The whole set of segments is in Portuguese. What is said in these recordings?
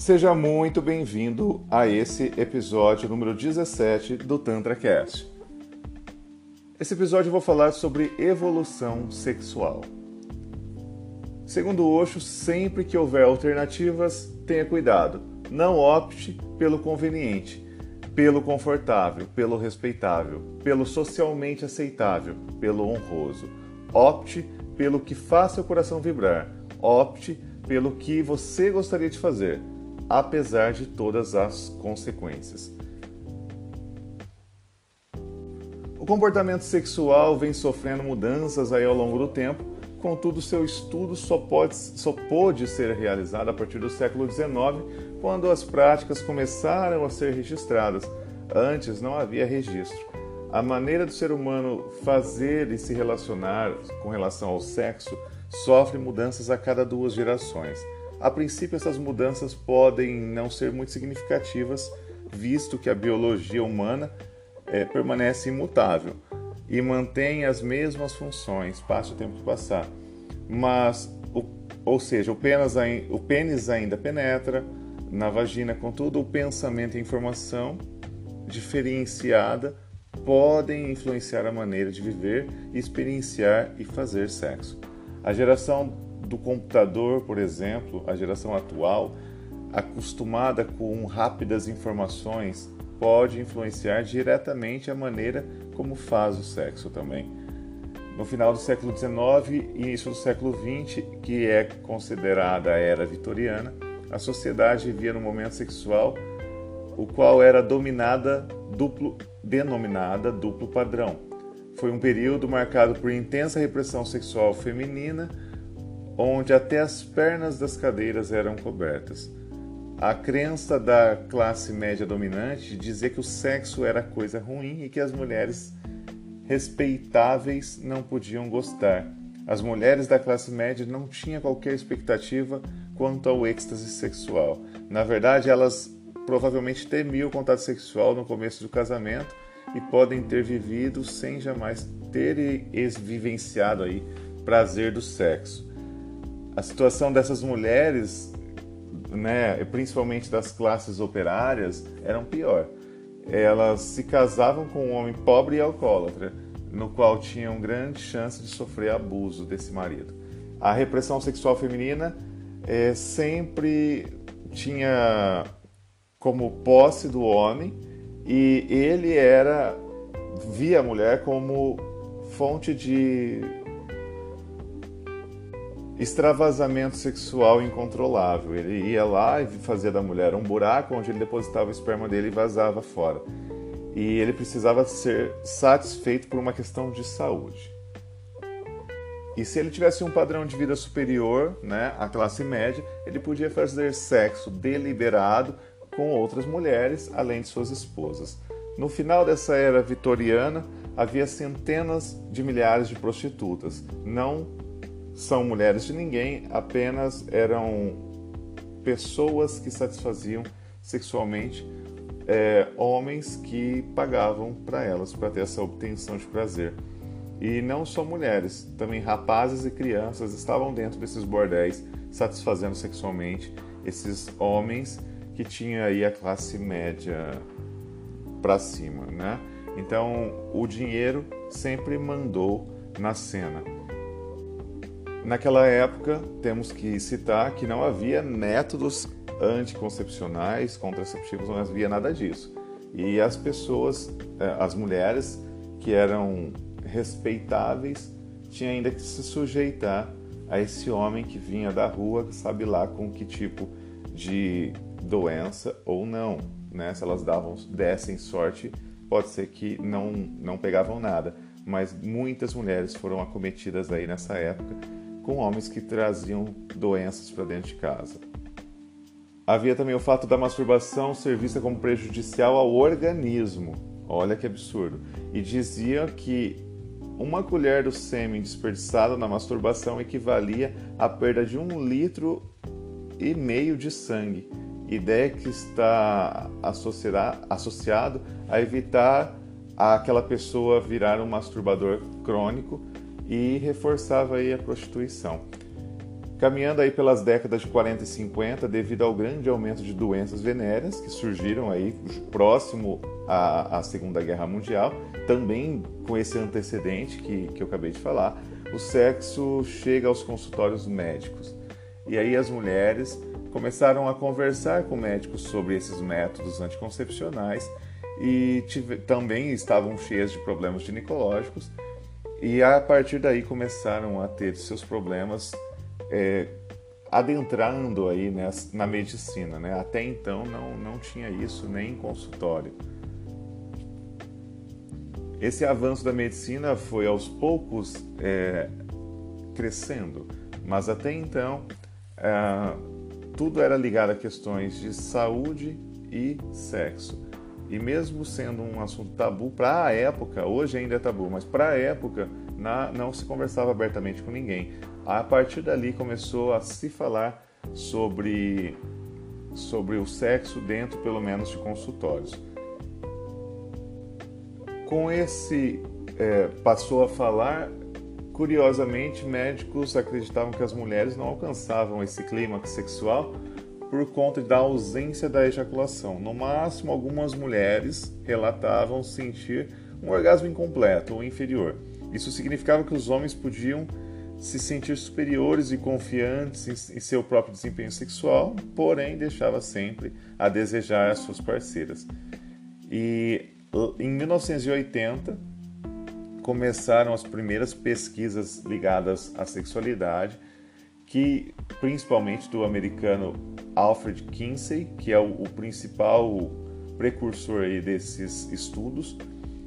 Seja muito bem-vindo a esse episódio número 17 do TantraCast. Esse episódio eu vou falar sobre evolução sexual. Segundo Osho, sempre que houver alternativas, tenha cuidado. Não opte pelo conveniente, pelo confortável, pelo respeitável, pelo socialmente aceitável, pelo honroso. Opte pelo que faça o coração vibrar. Opte pelo que você gostaria de fazer apesar de todas as consequências. O comportamento sexual vem sofrendo mudanças aí ao longo do tempo, contudo seu estudo só, pode, só pôde ser realizado a partir do século XIX, quando as práticas começaram a ser registradas. Antes não havia registro. A maneira do ser humano fazer e se relacionar com relação ao sexo sofre mudanças a cada duas gerações. A princípio, essas mudanças podem não ser muito significativas, visto que a biologia humana é, permanece imutável e mantém as mesmas funções, passe o tempo que passar. Mas, o, ou seja, o pênis, o pênis ainda penetra na vagina, contudo, o pensamento e a informação diferenciada podem influenciar a maneira de viver, experienciar e fazer sexo. A geração do computador, por exemplo, a geração atual, acostumada com rápidas informações, pode influenciar diretamente a maneira como faz o sexo também. No final do século XIX e início do século XX, que é considerada a era vitoriana, a sociedade vivia no momento sexual o qual era dominada duplo, denominada duplo padrão. Foi um período marcado por intensa repressão sexual feminina, onde até as pernas das cadeiras eram cobertas. A crença da classe média dominante dizia que o sexo era coisa ruim e que as mulheres respeitáveis não podiam gostar. As mulheres da classe média não tinham qualquer expectativa quanto ao êxtase sexual. Na verdade, elas provavelmente temiam o contato sexual no começo do casamento e podem ter vivido sem jamais terem vivenciado aí prazer do sexo a situação dessas mulheres, né, principalmente das classes operárias, era pior. Elas se casavam com um homem pobre e alcoólatra, no qual tinham grande chance de sofrer abuso desse marido. A repressão sexual feminina é, sempre tinha como posse do homem e ele era via a mulher como fonte de extravasamento sexual incontrolável. Ele ia lá e fazia da mulher um buraco onde ele depositava o esperma dele e vazava fora. E ele precisava ser satisfeito por uma questão de saúde. E se ele tivesse um padrão de vida superior, né, à classe média, ele podia fazer sexo deliberado com outras mulheres, além de suas esposas. No final dessa era vitoriana, havia centenas de milhares de prostitutas, não são mulheres de ninguém, apenas eram pessoas que satisfaziam sexualmente é, homens que pagavam para elas para ter essa obtenção de prazer. E não só mulheres, também rapazes e crianças estavam dentro desses bordéis satisfazendo sexualmente esses homens que tinham aí a classe média para cima, né? Então o dinheiro sempre mandou na cena. Naquela época, temos que citar que não havia métodos anticoncepcionais, contraceptivos, não havia nada disso. E as pessoas, é, as mulheres que eram respeitáveis, tinham ainda que se sujeitar a esse homem que vinha da rua, sabe lá com que tipo de doença ou não, né? Se elas davam, dessem sorte, pode ser que não, não pegavam nada. Mas muitas mulheres foram acometidas aí nessa época com homens que traziam doenças para dentro de casa. Havia também o fato da masturbação ser vista como prejudicial ao organismo. Olha que absurdo. E dizia que uma colher do sêmen desperdiçado na masturbação equivalia à perda de um litro e meio de sangue. Ideia que está associado a evitar aquela pessoa virar um masturbador crônico e reforçava aí a prostituição. Caminhando aí pelas décadas de 40 e 50, devido ao grande aumento de doenças venéreas que surgiram aí próximo à, à Segunda Guerra Mundial, também com esse antecedente que, que eu acabei de falar, o sexo chega aos consultórios médicos. E aí as mulheres começaram a conversar com médicos sobre esses métodos anticoncepcionais e tive, também estavam cheias de problemas ginecológicos e a partir daí começaram a ter seus problemas é, adentrando aí né, na medicina. Né? Até então não, não tinha isso nem em consultório. Esse avanço da medicina foi aos poucos é, crescendo, mas até então é, tudo era ligado a questões de saúde e sexo. E mesmo sendo um assunto tabu para a época, hoje ainda é tabu, mas para a época na, não se conversava abertamente com ninguém. A partir dali começou a se falar sobre, sobre o sexo dentro, pelo menos, de consultórios. Com esse, é, passou a falar, curiosamente, médicos acreditavam que as mulheres não alcançavam esse clímax sexual por conta da ausência da ejaculação. No máximo, algumas mulheres relatavam sentir um orgasmo incompleto ou inferior. Isso significava que os homens podiam se sentir superiores e confiantes em, seu próprio desempenho sexual, porém deixava sempre a desejar as suas parceiras. E em 1980 começaram as primeiras pesquisas ligadas à sexualidade, que principalmente do americano Alfred Kinsey, que é o, o principal precursor desses estudos,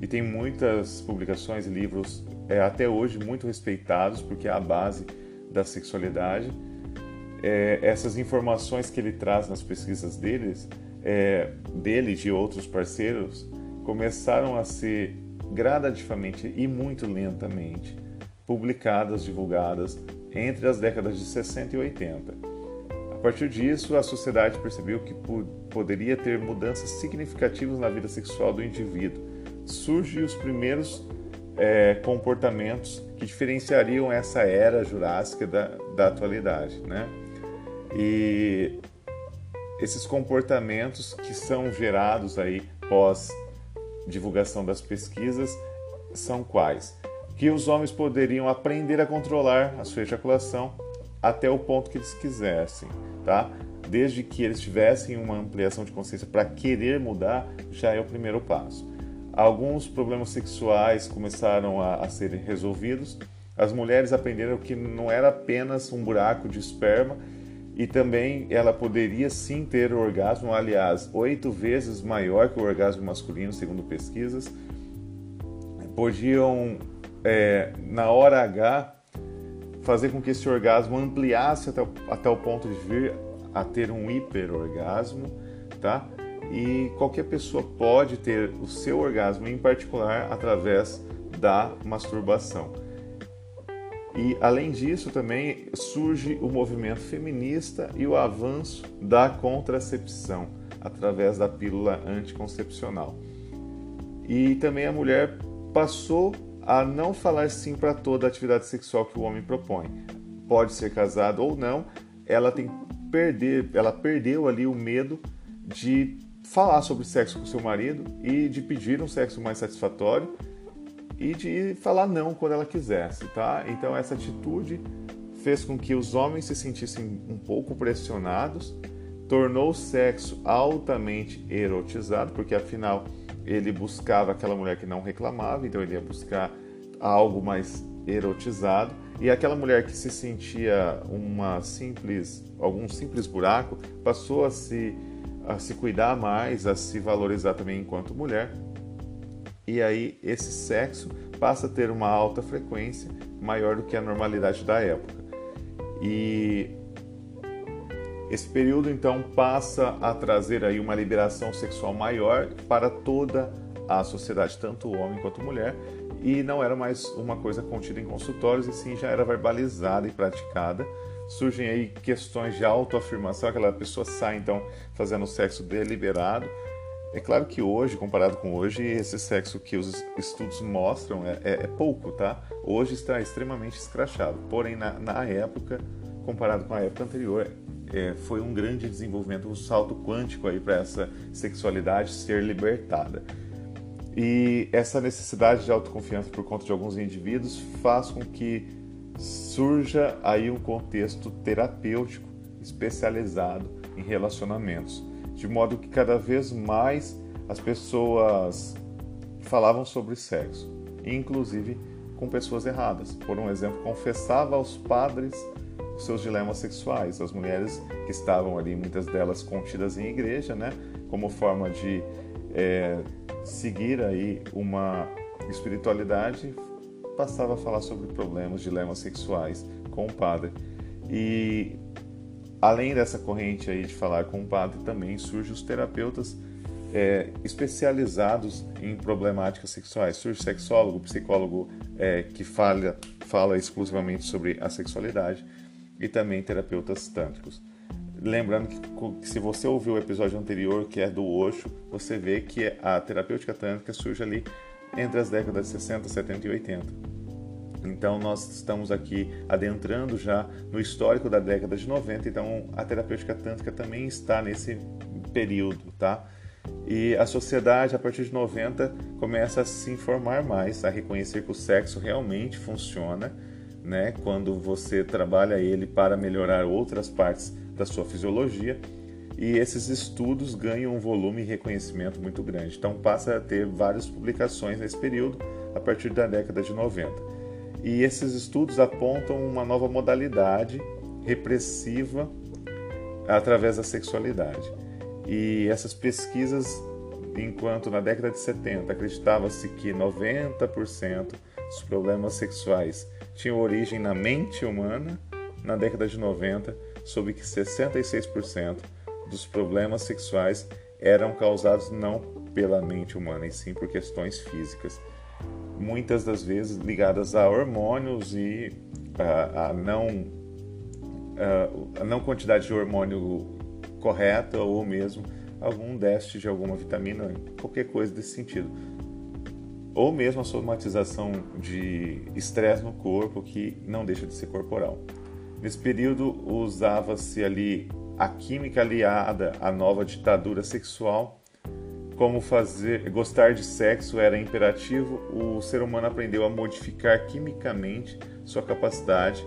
e tem muitas publicações e livros é, até hoje muito respeitados porque é a base da sexualidade. É, essas informações que ele traz nas pesquisas deles, é, dele e de outros parceiros começaram a ser gradativamente e muito lentamente publicadas, divulgadas entre as décadas de 60 e 80. A partir disso, a sociedade percebeu que poderia ter mudanças significativas na vida sexual do indivíduo surgem os primeiros é, comportamentos que diferenciariam essa era jurássica da, da atualidade, né? E esses comportamentos que são gerados aí pós divulgação das pesquisas são quais? Que os homens poderiam aprender a controlar a sua ejaculação até o ponto que eles quisessem, tá? Desde que eles tivessem uma ampliação de consciência para querer mudar, já é o primeiro passo alguns problemas sexuais começaram a, a serem resolvidos. As mulheres aprenderam que não era apenas um buraco de esperma e também ela poderia sim ter o orgasmo, aliás, oito vezes maior que o orgasmo masculino, segundo pesquisas. Podiam, é, na hora H, fazer com que esse orgasmo ampliasse até, até o ponto de vir a ter um hiperorgasmo, tá? e qualquer pessoa pode ter o seu orgasmo, em particular através da masturbação. E além disso, também surge o movimento feminista e o avanço da contracepção através da pílula anticoncepcional. E também a mulher passou a não falar sim para toda atividade sexual que o homem propõe. Pode ser casado ou não, ela tem perder, ela perdeu ali o medo de falar sobre sexo com seu marido e de pedir um sexo mais satisfatório e de falar não quando ela quisesse, tá? Então essa atitude fez com que os homens se sentissem um pouco pressionados, tornou o sexo altamente erotizado, porque afinal ele buscava aquela mulher que não reclamava, então ele ia buscar algo mais erotizado, e aquela mulher que se sentia uma simples, algum simples buraco, passou a se a se cuidar mais, a se valorizar também enquanto mulher. E aí esse sexo passa a ter uma alta frequência, maior do que a normalidade da época. E esse período então passa a trazer aí uma liberação sexual maior para toda a sociedade, tanto o homem quanto a mulher, e não era mais uma coisa contida em consultórios, e sim já era verbalizada e praticada surgem aí questões de autoafirmação, aquela pessoa sai então fazendo sexo deliberado. É claro que hoje, comparado com hoje, esse sexo que os estudos mostram é, é, é pouco, tá? Hoje está extremamente escrachado. Porém, na, na época, comparado com a época anterior, é, foi um grande desenvolvimento, um salto quântico aí para essa sexualidade ser libertada. E essa necessidade de autoconfiança por conta de alguns indivíduos faz com que surja aí um contexto terapêutico especializado em relacionamentos, de modo que cada vez mais as pessoas falavam sobre sexo, inclusive com pessoas erradas. Por um exemplo, confessava aos padres os seus dilemas sexuais. As mulheres que estavam ali, muitas delas contidas em igreja, né, como forma de é, seguir aí uma espiritualidade, passava a falar sobre problemas, dilemas sexuais com o padre. E além dessa corrente aí de falar com o padre, também surgem os terapeutas é, especializados em problemáticas sexuais. Surge sexólogo, psicólogo é, que fala, fala exclusivamente sobre a sexualidade e também terapeutas tântricos. Lembrando que, que, se você ouviu o episódio anterior, que é do Osho, você vê que a terapêutica tântrica surge ali entre as décadas de 60, 70 e 80. Então nós estamos aqui adentrando já no histórico da década de 90, então a terapêutica tântrica também está nesse período, tá? E a sociedade, a partir de 90, começa a se informar mais, a reconhecer que o sexo realmente funciona, né? Quando você trabalha ele para melhorar outras partes da sua fisiologia. E esses estudos ganham um volume e reconhecimento muito grande. Então passa a ter várias publicações nesse período, a partir da década de 90. E esses estudos apontam uma nova modalidade repressiva através da sexualidade. E essas pesquisas, enquanto na década de 70 acreditava-se que 90% dos problemas sexuais tinham origem na mente humana, na década de 90 soube que 66% dos problemas sexuais eram causados não pela mente humana, e sim por questões físicas. Muitas das vezes ligadas a hormônios e a, a não, a, a não quantidade de hormônio correta ou mesmo algum déficit de alguma vitamina, qualquer coisa desse sentido. Ou mesmo a somatização de estresse no corpo que não deixa de ser corporal. Nesse período usava-se ali a química aliada à nova ditadura sexual. Como fazer, gostar de sexo era imperativo, o ser humano aprendeu a modificar quimicamente sua capacidade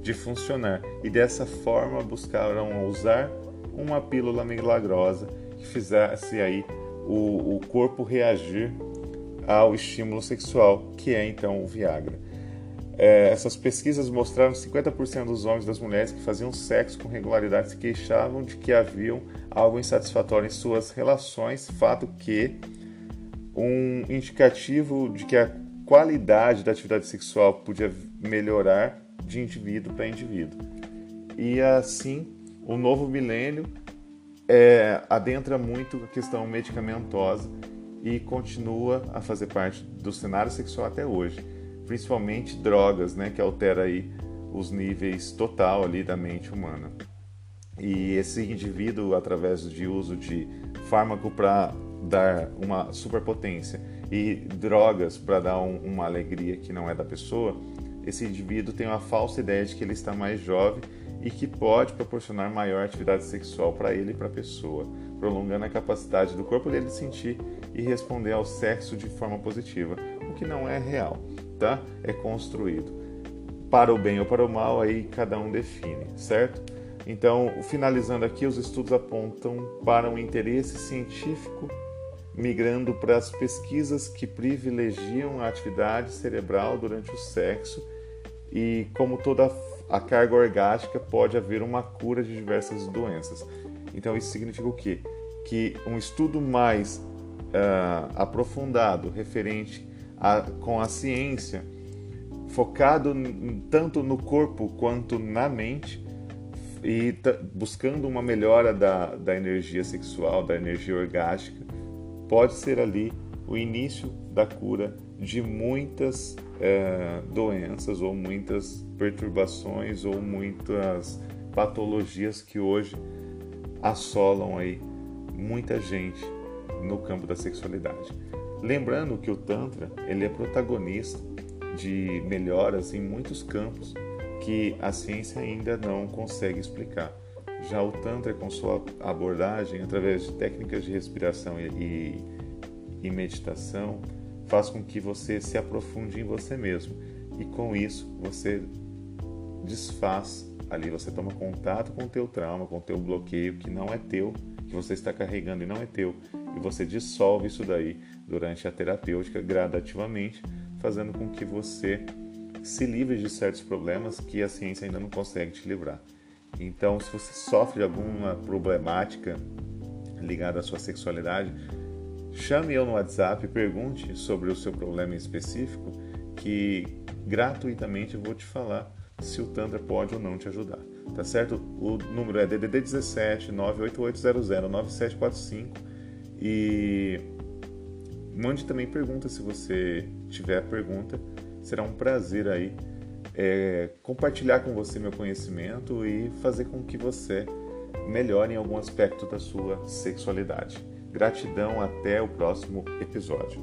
de funcionar e dessa forma buscaram usar uma pílula milagrosa que fizesse aí o, o corpo reagir ao estímulo sexual, que é então o Viagra. É, essas pesquisas mostraram que 50% dos homens e das mulheres que faziam sexo com regularidade se queixavam de que haviam algo insatisfatório em suas relações, fato que um indicativo de que a qualidade da atividade sexual podia melhorar de indivíduo para indivíduo. E assim, o novo milênio é, adentra muito a questão medicamentosa e continua a fazer parte do cenário sexual até hoje, principalmente drogas, né, que altera aí os níveis total ali da mente humana. E esse indivíduo, através de uso de fármaco para dar uma superpotência e drogas para dar um, uma alegria que não é da pessoa, esse indivíduo tem uma falsa ideia de que ele está mais jovem e que pode proporcionar maior atividade sexual para ele e para a pessoa, prolongando a capacidade do corpo dele de sentir e responder ao sexo de forma positiva, o que não é real, tá? É construído. Para o bem ou para o mal, aí cada um define, certo? Então, finalizando aqui, os estudos apontam para um interesse científico migrando para as pesquisas que privilegiam a atividade cerebral durante o sexo e como toda a carga orgástica pode haver uma cura de diversas doenças. Então isso significa o quê? Que um estudo mais uh, aprofundado, referente a, com a ciência, focado tanto no corpo quanto na mente, e buscando uma melhora da, da energia sexual, da energia orgástica, pode ser ali o início da cura de muitas é, doenças ou muitas perturbações ou muitas patologias que hoje assolam aí muita gente no campo da sexualidade. Lembrando que o Tantra ele é protagonista de melhoras em muitos campos que a ciência ainda não consegue explicar. Já o Tantra, com sua abordagem, através de técnicas de respiração e, e meditação, faz com que você se aprofunde em você mesmo. E com isso, você desfaz ali, você toma contato com o teu trauma, com o teu bloqueio, que não é teu, que você está carregando e não é teu. E você dissolve isso daí durante a terapêutica gradativamente, fazendo com que você se livre de certos problemas que a ciência ainda não consegue te livrar. Então, se você sofre de alguma problemática ligada à sua sexualidade, chame eu no WhatsApp, pergunte sobre o seu problema específico, que gratuitamente eu vou te falar se o Tantra pode ou não te ajudar. Tá certo? O número é DDD 17 98800 9745 e mande também pergunta se você tiver pergunta. Será um prazer aí é, compartilhar com você meu conhecimento e fazer com que você melhore em algum aspecto da sua sexualidade. Gratidão, até o próximo episódio.